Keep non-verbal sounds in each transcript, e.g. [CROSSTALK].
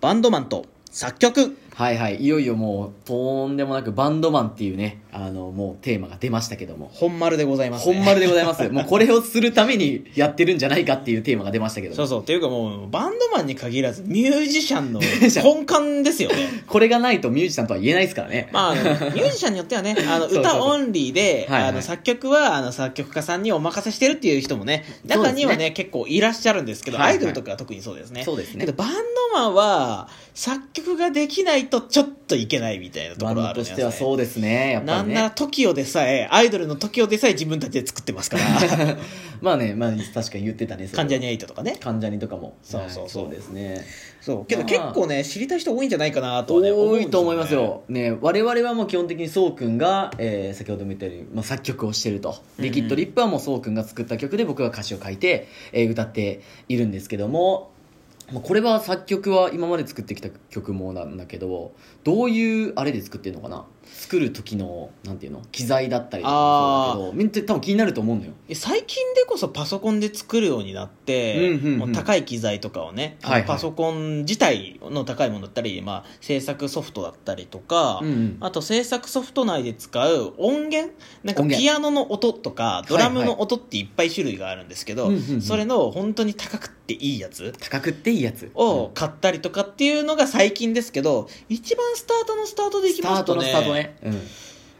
バンドマンと作曲。はいはい。いよいよもう、とんでもなくバンドマンっていうね、あの、もうテーマが出ましたけども。本丸でございます、ね、本丸でございます。[LAUGHS] もうこれをするためにやってるんじゃないかっていうテーマが出ましたけども。[LAUGHS] そうそうっていうかもうバンドマンに限らずミュージシャンの根幹ですよね [LAUGHS] これがないとミュージシャンとは言えないですからね。まあ、あのミュージシャンによってはね、あの、歌オンリーで、はいはいあの、作曲は、あの、作曲家さんにお任せしてるっていう人もね、中にはね、結構いらっしゃるんですけど、はいはいアイドルとかは特にそうですね。そうですねけど、バンドマンは、作曲ができないとちょっといけないみたいなところはあるんバンドとしてはそうですね。やっぱりなんならね。TOKIO でさえ、アイドルの TOKIO でさえ自分たちで作ってますから、[LAUGHS] まあね、まあ確かに言ってたね。関ジャニ∞とかね。関ジャニとかも。そうそうそうはいそうですね。そう。けどまあ結構ね、知りたい人多いんじゃないかなとはね、多いと思いますうんよ。ね、我々はもう基本的にそうくんが、えー先ほども言ったように、まあ、作曲をしてると。うんリキッドリップはもうそうくんが作った曲で僕が歌詞を書いて、えー歌っているんですけども、まこれは作曲は今まで作ってきた曲もなんだけど、どういうあれで作ってるのかな？作る時の、なんていうの機材だったりとかもそうだけど、みんな多分気になると思うのよ。え最近でこそパソコンで作るようになって、うんうんうん。もう高い機材とかをね、はいはい。パソコン自体の高いものだったり、まあ、制作ソフトだったりとか、うんうん。あと制作ソフト内で使う音源？なんかピアノの音とかドラムの音っていっぱい種類があるんですけど、うんうんうん。それの本当に高くっていいやつ？高くっていいやつ。を買ったりとかっていうのが最近ですけど一番スタートのスタートでいきスタートのますとねスタートね。うん。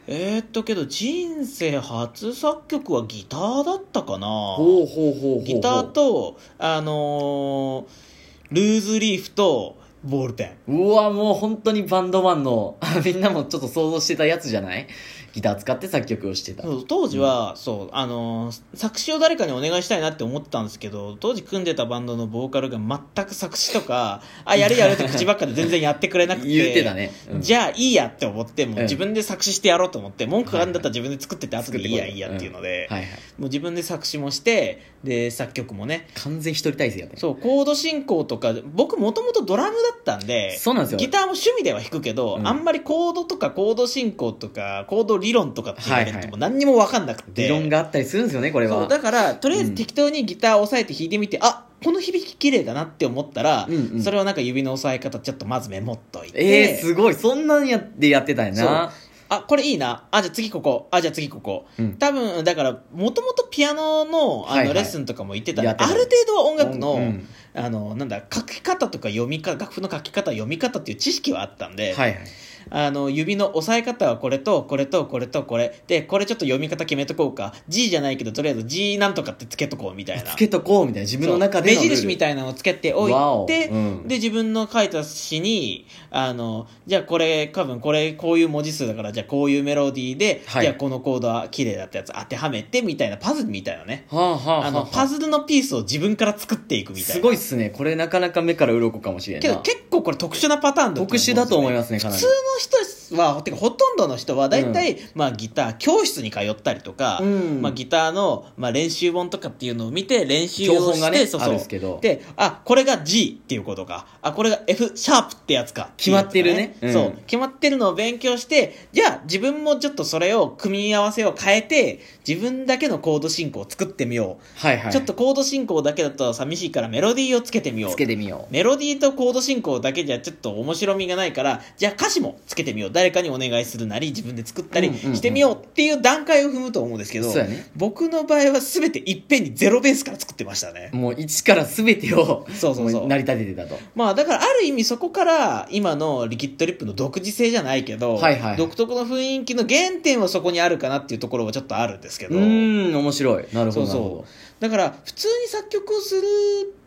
えー、っとけど人生初作曲はギターだったかな？ほうほうほう。ギターと、あのールーズリーフとボールペン。うわもう本当にバンドマンの [LAUGHS] みんなもちょっと想像してたやつじゃない？ギター使って作曲をしてた。そう当時は、そう、あのー作詞を誰かにお願いしたいなって思ってたんですけど、当時組んでたバンドのボーカルが全く作詞とか、[LAUGHS] あ、やるやるって口ばっかで全然やってくれなくて。言ってたね。うん。じゃあいいやって思って、もううん。自分で作詞してやろうと思って、文句があるんだったら自分で作ってって後でいいやいいやっていうので、はいはい。もう自分で作詞もして、で、作曲もね、完全一人体制やそう、コード進行とか、僕もともとドラムだったんで、そうなんですよ。ギターも趣味では弾くけど、うん。あんまりコードとかコード進行とか、コード理論とかって言われもう何にも分かんなくて。理論があったりするんですよねこれは。だから、とりあえず適当にギターを押さえて弾いてみて、あこの響き綺麗だなって思ったら、うんうん。それをなんか指の押さえ方ちょっとまずメモっといて。えー、すごい。そんなんやってやってたんやなあ、これいいな。あ、じゃあ次ここ。あ、じゃあ次ここ。うん多分、だから、もともとピアノの、あの、はいはいレッスンとかも行ってたんである程度は音楽の、うんあの、なんだ、書き方とか読み方、楽譜の書き方、読み方っていう知識はあったんで、はいはいあの、指の押さえ方はこれと、これと、これと、これ。で、これちょっと読み方決めとこうか。G じゃないけど、とりあえず G なんとかってつけとこうみたいな。つけとこうみたいな自分の中で目印みいたいなのをつけておいて、うんで、自分の書いた詩に、あの、じゃあこれ、多分これ、こういう文字数だから、じゃあこういうメロディーで、はいじゃあこのコードは綺麗だったやつ当てはめて、みたいな、パズルみたいなね。はあはあはあ、あの、パズルのピースを自分から作っていくみたいな。すごいっすねこれなかなか目から鱗かもしれんなけど結構これ特殊なパターンだと思うん特殊だと思いますねかなり普通の人はてかほとんどの人は大体、まあ、ギター教室に通ったりとか、うん。まあ、ギターの、まあ、練習本とかっていうのを見て練習教をして、本がねそうそう。ですけど。であこれが G っていうことか。あこれが F シャープってやつか決まってるね。うん。そう。決まってるのを勉強してじゃあ自分もちょっとそれを組み合わせを変えて自分だけのコード進行を作ってみよう、はいはい。ちょっとコード進行だけだと寂しいからメロディーをつけてみよう。つけてみよう。メロディーとコード進行だけじゃちょっと面白みがないから、じゃあ歌詞もつけてみよう。誰かにお願いするなり、自分で作ったりしてみようっていう段階を踏むと思うんですけど、そうやね。僕の場合は全ていっぺんにゼロベースから作ってましたね。もう一から全てをそうそうそう。も成り立ててたと。まあだからある意味そこから今のリキッドリップの独自性じゃないけど、はいはい独特の雰囲気の原点はそこにあるかなっていうところはちょっとあるんですけうど。ーん面白い。なるほそうどなるほど。そう。だから普通に作曲をする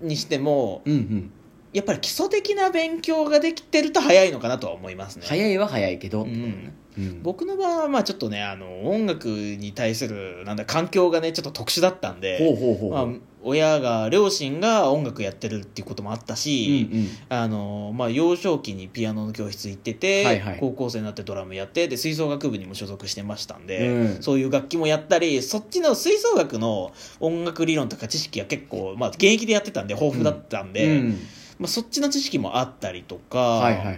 にしても、うんうんやっぱり基礎的な勉強ができてると早いのかなとは思いますね。早いは早いけど、うん。うん。僕の場合はまあちょっとねあの音楽に対するなんだ環境がねちょっと特殊だったんで親が両親が音楽やってるっていうこともあったし、うんうん。あのまあ、幼少期にピアノの教室行ってて、はいはい。高校生になってドラムやってで吹奏楽部にも所属してましたんで、うん。そういう楽器もやったりそっちの吹奏楽の音楽理論とか知識が結構、まあ、現役でやってたんで豊富だったんで、うんまあ、そっちの知識もあったりとか、はいはいはい。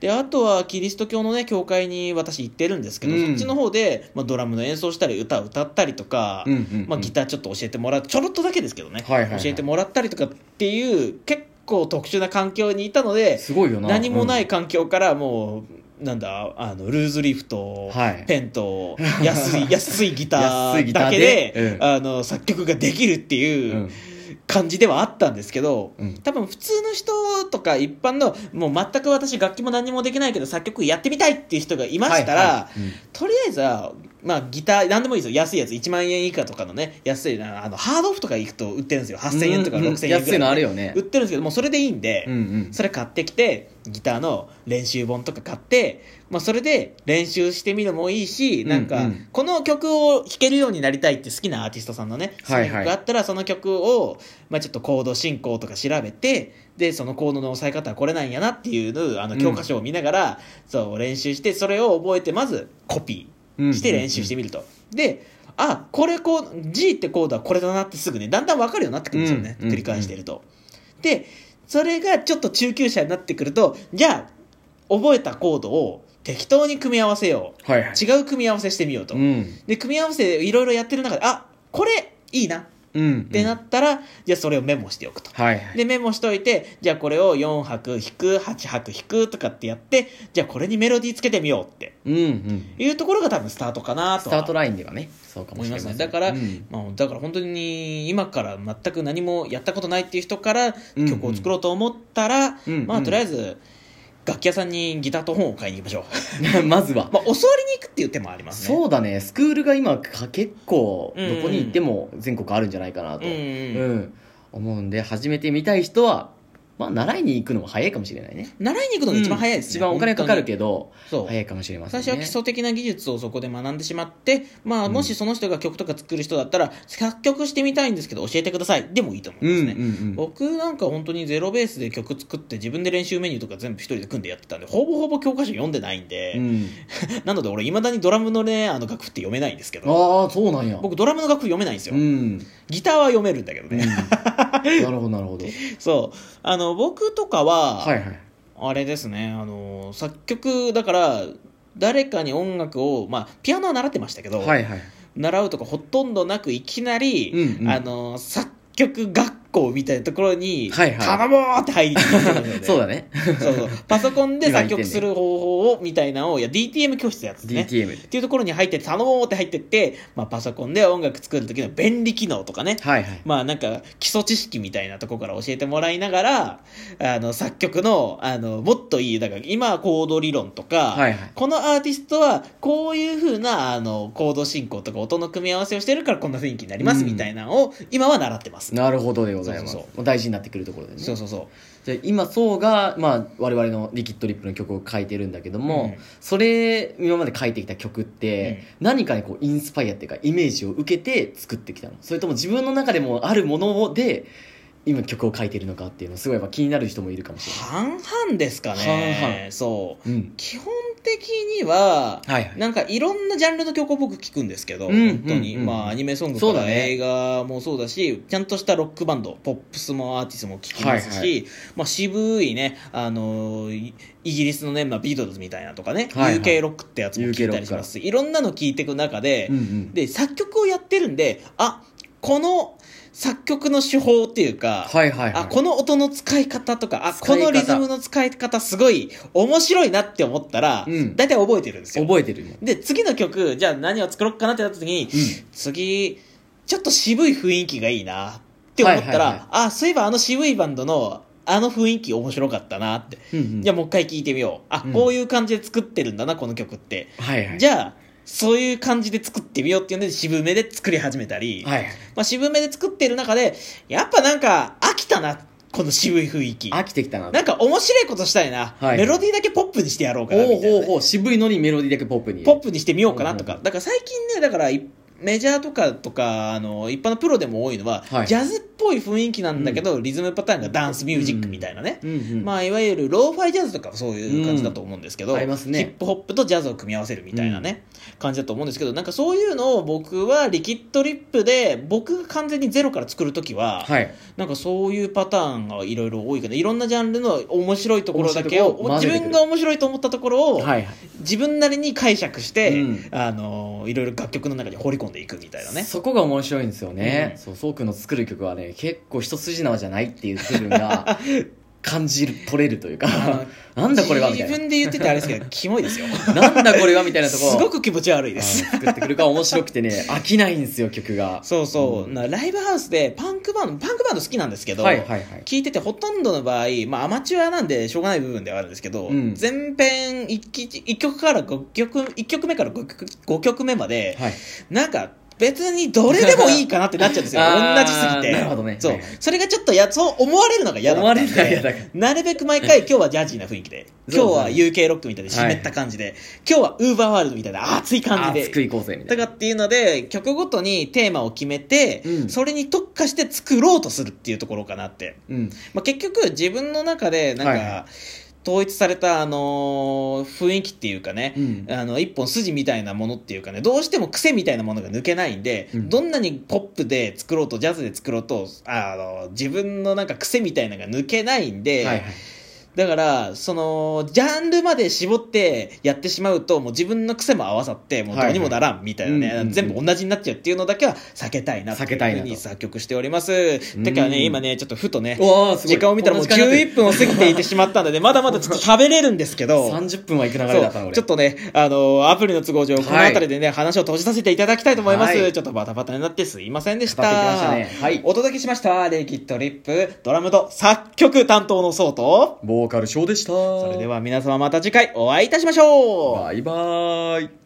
であとはキリスト教のね教会に私行ってるんですけど、うん。そっちの方で、まあ、ドラムの演奏したり歌を歌ったりとか、うんうんうん。まあ、ギターちょっと教えてもらうちょろっとだけですけどね、はいはいはい。教えてもらったりとかっていう結構特殊な環境にいたのですごいよな。何もない環境からもう、なんだあのルーズリフと、はい。ペンと安い安いギター安いギターだけで。[LAUGHS] でうんあの作曲ができるっていう、うん感じではあったんですけど、うん。多分普通の人とか一般のもう全く私楽器も何もできないけど作曲やってみたいっていう人がいましたら、はいはい。うん。とりあえずは、まあ、ギター何でもいいですよ。安いやつ。1万円以下とかのね。安いなあのハードオフとか行くと売ってるんですよ。8000円とかうんうん6000円ぐらいで、安いのあるよね。売ってるんですけどもうそれでいいんで、うんうん。それ買ってきてギターの練習本とか買って、まあ、それで練習してみるのもいいし、なんかうん。うんこの曲を弾けるようになりたいって好きなアーティストさんのね、そういう曲があったらその曲を、まあ、ちょっとコード進行とか調べてでそのコードの押さえ方はこれなんやなっていうあの教科書を見ながら、そう練習してそれを覚えてまずコピーして練習してみると。であこれこう G ってコードはこれだなってすぐねだんだん分かるようになってくるんですよね、うん繰り返してると。でそれがちょっと中級者になってくるとじゃあ覚えたコードを適当に組み合わせよう。はいはい。違う組み合わせしてみようと、うん。で組み合わせいろいろやってる中であこれいいなっうん。てなったら、じゃあそれをメモしておくと。はいはい。でメモしといてじゃあこれを4拍弾く8拍弾くとかってやってじゃあこれにメロディーつけてみようって。うんうん。いうところが多分スタートかなとはスタートラインではねそうかもしれますせん。ねだから、うん。まあ、だから本当に今から全く何もやったことないっていう人からうん曲を作ろうと思ったら、うん。まあとりあえず楽器屋さんにギターと本を買いに行きましょう。[LAUGHS] まずは。まあ教わりに行くっていう手もありますね。そうだね。スクールが今か結構うんどこに行っても全国あるんじゃないかなと、うんうん思うんで始めてみたい人は、まあ、習いに行くのも早いかもしれないね。習いに行くのが一番早いですね、一番お金かかるけどそう早いかもしれませんね。最初は基礎的な技術をそこで学んでしまって、まあ、もしその人が曲とか作る人だったら、作曲してみたいんですけど教えてください。でもいいと思いますね、うんうんうん僕なんか本当にゼロベースで曲作って自分で練習メニューとか全部一人で組んでやってたんでほぼほぼ教科書読んでないんで、うん。[LAUGHS] なので俺いまだにドラムのねあの楽譜って読めないんですけど。ああそうなんや。僕ドラムの楽譜読めないんですよ、うん、ギターは読めるんだけどうん、ね、なるほどなるほど。[LAUGHS] そう。あの僕とかは、はいはい。あれですね。あの作曲だから誰かに音楽をまあピアノは習ってましたけど、はいはい。習うとかほとんどなくいきなり、うんうん。あの作曲学校みたいなところに、はいはい。頼もうって入りに行ってるので。[LAUGHS] そうだね。そうそう。パソコンで作曲する方法をみたいなのをいや DTM 教室やつね。DTM っていうところに入って頼もうって入ってって、まあ、パソコンで音楽作る時の便利機能とかね。はいはい。まあなんか基礎知識みたいなところから教えてもらいながらあの作曲のあのもっといいだから今はコード理論とか、はいはい。このアーティストはこういう風なあのコード進行とか音の組み合わせをしてるからこんな雰囲気になりますうん。みたいなのを今は習ってます、なるほどでございますそうそうもう大事になってくるところでね。そうそうそう。じゃあ今そうが、まあ、我々のリキッドリップの曲を書いてるんだけども、うん。それ今まで書いてきた曲って、何かにこうインスパイアっていうかイメージを受けて作ってきたの？それとも自分の中でもあるもので今曲を書いてるのかっていうのすごいやっぱ気になる人もいるかもしれない。半々ですかね。そう。うん。基本的には、はいはい。なんかいろんなジャンルの曲を僕聞くんですけど、うん本当に、うん。うんまあアニメソングとか映画もそうだしちゃんとしたロックバンドポップスもアーティストも聞きますし、はいはまあ、渋いねあのイイギリスのね、まあ、ビートルズみたいなとかね、はいはい。UK ロックってやつも聞いたりしますしいろんなの聞いていく中で、うんうん。で作曲をやってるんであこの作曲の手法っていうか、はいはいはい。あこの音の使い方とかあこのリズムの使い方すごい面白いなって思ったら、うん。大体覚えてるんですよ。覚えてるよで次の曲じゃあ何を作ろうかなってなった時に、次ちょっと渋い雰囲気がいいなって思ったら、はいはいはい。あそういえばあの渋いバンドのあの雰囲気面白かったなって、うんうん。じゃあもう一回聴いてみよう。あ、うん。こういう感じで作ってるんだなこの曲って、はいはい。じゃあそういう感じで作ってみようっていうので渋めで作り始めたり、はいはい。まあ、渋めで作ってる中でやっぱなんか飽きたなこの渋い雰囲気。飽きてきたななんか面白いことしたいな、はいメロディーだけポップにしてやろうかなほみたいなね、うほうほう渋いのにメロディーだけポップに。ポップにしてみようかなとか、うんだから最近ねだからいメジャーとかとかあの一般のプロでも多いのは、はい。ジャズっぽい雰囲気なんだけど、リズムパターンがダンスミュージックみたいなね、うん。うんまあ、いわゆるローファイジャズとかもそういう感じだと思うんですけど、うん。ね。ヒップホップとジャズを組み合わせるみたいなね、感じだと思うんですけどなんかそういうのを僕はリキッドリップで僕が完全にゼロから作るときは、はい。なんかそういうパターンがいろいろ多いからいろんなジャンルの面白いところだけを自分が面白いと思ったところを、はいはい。自分なりに解釈して、うん。あのいろいろ楽曲の中に放り込んでいくみたいなね。そこが面白いんですよね、うん。そうそうくんの作る曲はねね結構一筋縄じゃないっていう部分が [LAUGHS] 感じる取れるというか [LAUGHS] なんだこれはみたいな。自分で言っててあれですけど [LAUGHS] キモいですよ。なんだこれはみたいなところ。すごく気持ち悪いです。うん作ってくるから面白くてね飽きないんですよ曲が。そうそう、うん。なライブハウスでパンクバンドパンクバンド好きなんですけど、はいはいはい。聞いててほとんどの場合、まあ、アマチュアなんでしょうがない部分ではあるんですけど、うん。全編 1, 曲から5曲一曲目から 5, 曲5曲目まで、はい。なんか別にどれでもいいかなってなっちゃうんですよ。[LAUGHS] 同じすぎて。なるほどね。そう、それがちょっとやそう思われるのが嫌だ思われるのが嫌だなるべく毎回今日はジャージーな雰囲気で。今日は UK ロックみたいな湿った感じで、今日はウーバーワールドみたいな熱い感じで。熱くいこうぜみたいな。とかっていうので曲ごとにテーマを決めて、うん。それに特化して作ろうとするっていうところかなって、うん。まあ、結局自分の中でなんか、統一された、あのー雰囲気っていうかね、うん。あの一本筋みたいなものっていうかねどうしても癖みたいなものが抜けないんで、うん。どんなにポップで作ろうとジャズで作ろうとあの自分のなんか癖みたいなのが抜けないんで、はいはいだから、その、ジャンルまで絞ってやってしまうと、もう自分の癖も合わさって、もうどうにもならんみたいなね、全部同じになっちゃうっていうのだけは避けたいなっていう避けたいなと。ふうに作曲しております。てかね、うん今ね、ちょっとふとね、時間を見たらもうこんな時間になってる11分を過ぎていてしまったので、まだまだちょっと喋れるんですけど、30分は行く流れだったそうな俺ちょっとね、あの、アプリの都合上、この辺りでね、話を閉じさせていただきたいと思います。はい。ちょっとバタバタになってすいませんでした。たね。はい。お届けしました、レイキッドリップ、ドラムと作曲担当のソウと、ボーカルショーでした。それでは皆様また次回お会いいたしましょう。バイバーイ